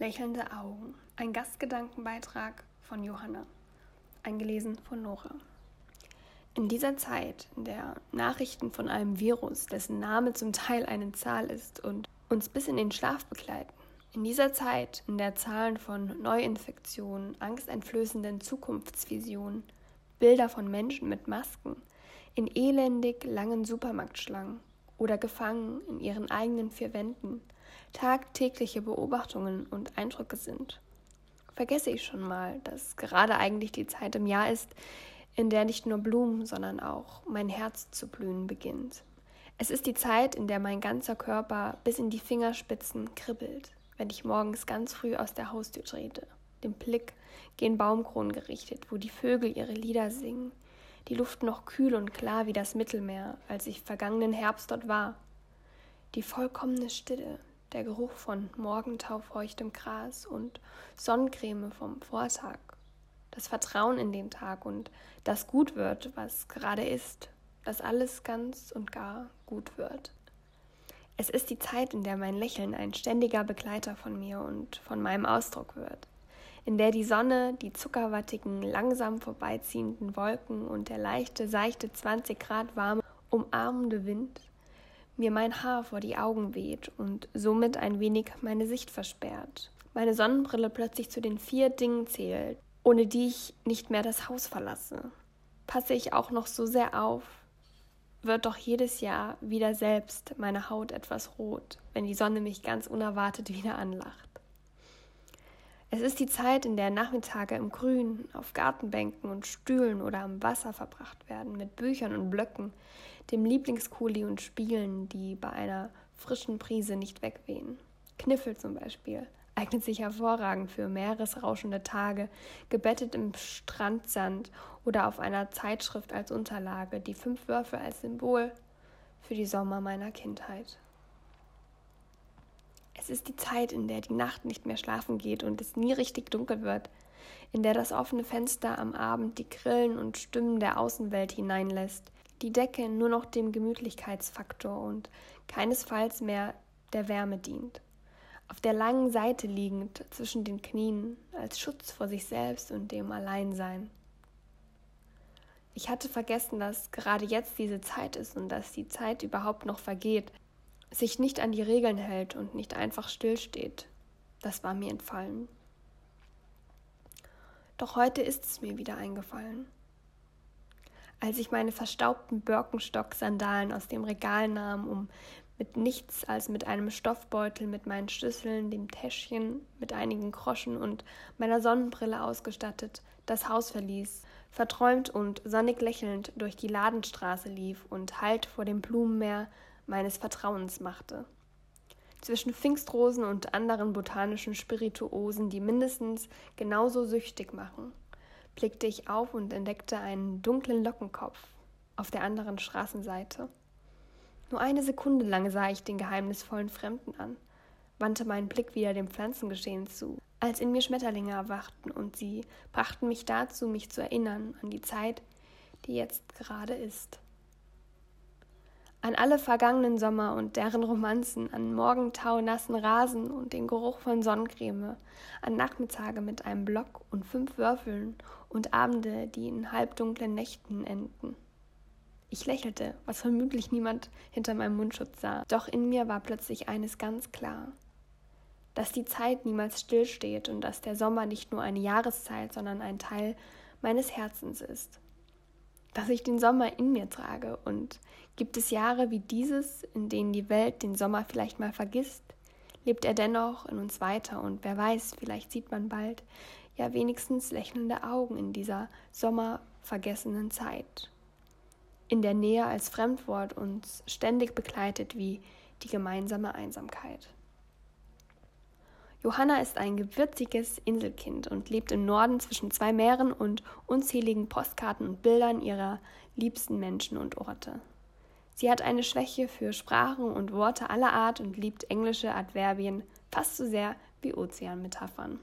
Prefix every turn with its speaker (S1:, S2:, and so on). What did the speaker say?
S1: Lächelnde Augen. Ein Gastgedankenbeitrag von Johanna. Eingelesen von Nora. In dieser Zeit, in der Nachrichten von einem Virus, dessen Name zum Teil eine Zahl ist und uns bis in den Schlaf begleiten, in dieser Zeit, in der Zahlen von Neuinfektionen, angsteinflößenden Zukunftsvisionen, Bilder von Menschen mit Masken, in elendig langen Supermarktschlangen oder gefangen in ihren eigenen vier Wänden, tagtägliche Beobachtungen und Eindrücke sind. Vergesse ich schon mal, dass gerade eigentlich die Zeit im Jahr ist, in der nicht nur Blumen, sondern auch mein Herz zu blühen beginnt. Es ist die Zeit, in der mein ganzer Körper bis in die Fingerspitzen kribbelt, wenn ich morgens ganz früh aus der Haustür trete, den Blick gen Baumkronen gerichtet, wo die Vögel ihre Lieder singen, die Luft noch kühl und klar wie das Mittelmeer, als ich vergangenen Herbst dort war, die vollkommene Stille, der Geruch von morgentaufeuchtem Gras und Sonnencreme vom Vortag, das Vertrauen in den Tag und das gut wird, was gerade ist, dass alles ganz und gar gut wird. Es ist die Zeit, in der mein Lächeln ein ständiger Begleiter von mir und von meinem Ausdruck wird, in der die Sonne, die zuckerwattigen, langsam vorbeiziehenden Wolken und der leichte, seichte 20 Grad warme, umarmende Wind mir mein Haar vor die Augen weht und somit ein wenig meine Sicht versperrt. Meine Sonnenbrille plötzlich zu den vier Dingen zählt, ohne die ich nicht mehr das Haus verlasse. Passe ich auch noch so sehr auf, wird doch jedes Jahr wieder selbst meine Haut etwas rot, wenn die Sonne mich ganz unerwartet wieder anlacht. Es ist die Zeit, in der Nachmittage im Grün, auf Gartenbänken und Stühlen oder am Wasser verbracht werden, mit Büchern und Blöcken, dem Lieblingskuli und Spielen, die bei einer frischen Prise nicht wegwehen. Kniffel zum Beispiel eignet sich hervorragend für meeresrauschende Tage, gebettet im Strandsand oder auf einer Zeitschrift als Unterlage, die fünf Würfel als Symbol für die Sommer meiner Kindheit. Ist die Zeit, in der die Nacht nicht mehr schlafen geht und es nie richtig dunkel wird, in der das offene Fenster am Abend die Grillen und Stimmen der Außenwelt hineinlässt, die Decke nur noch dem Gemütlichkeitsfaktor und keinesfalls mehr der Wärme dient. Auf der langen Seite liegend zwischen den Knien, als Schutz vor sich selbst und dem Alleinsein. Ich hatte vergessen, dass gerade jetzt diese Zeit ist und dass die Zeit überhaupt noch vergeht, sich nicht an die Regeln hält und nicht einfach stillsteht. Das war mir entfallen. Doch heute ist es mir wieder eingefallen. Als ich meine verstaubten Birkenstock-Sandalen aus dem Regal nahm, um mit nichts als mit einem Stoffbeutel, mit meinen Schlüsseln, dem Täschchen, mit einigen Groschen und meiner Sonnenbrille ausgestattet, das Haus verließ, verträumt und sonnig lächelnd durch die Ladenstraße lief und Halt vor dem Blumenmeer meines Vertrauens machte. Zwischen Pfingstrosen und anderen botanischen Spirituosen, die mindestens genauso süchtig machen, blickte ich auf und entdeckte einen dunklen Lockenkopf auf der anderen Straßenseite. Nur eine Sekunde lang sah ich den geheimnisvollen Fremden an, wandte meinen Blick wieder dem Pflanzengeschehen zu, als in mir Schmetterlinge erwachten und sie brachten mich dazu, mich zu erinnern an die Zeit, die jetzt gerade ist an alle vergangenen Sommer und deren Romanzen, an Morgentau, nassen Rasen und den Geruch von Sonnencreme, an Nachmittage mit einem Block und fünf Würfeln und Abende, die in halbdunklen Nächten enden. Ich lächelte, was vermutlich niemand hinter meinem Mundschutz sah, doch in mir war plötzlich eines ganz klar dass die Zeit niemals stillsteht und dass der Sommer nicht nur eine Jahreszeit, sondern ein Teil meines Herzens ist dass ich den Sommer in mir trage. Und gibt es Jahre wie dieses, in denen die Welt den Sommer vielleicht mal vergisst, lebt er dennoch in uns weiter und wer weiß, vielleicht sieht man bald ja wenigstens lächelnde Augen in dieser sommervergessenen Zeit. In der Nähe als Fremdwort uns ständig begleitet wie die gemeinsame Einsamkeit. Johanna ist ein gewürziges Inselkind und lebt im Norden zwischen zwei Meeren und unzähligen Postkarten und Bildern ihrer liebsten Menschen und Orte. Sie hat eine Schwäche für Sprachen und Worte aller Art und liebt englische Adverbien fast so sehr wie Ozeanmetaphern.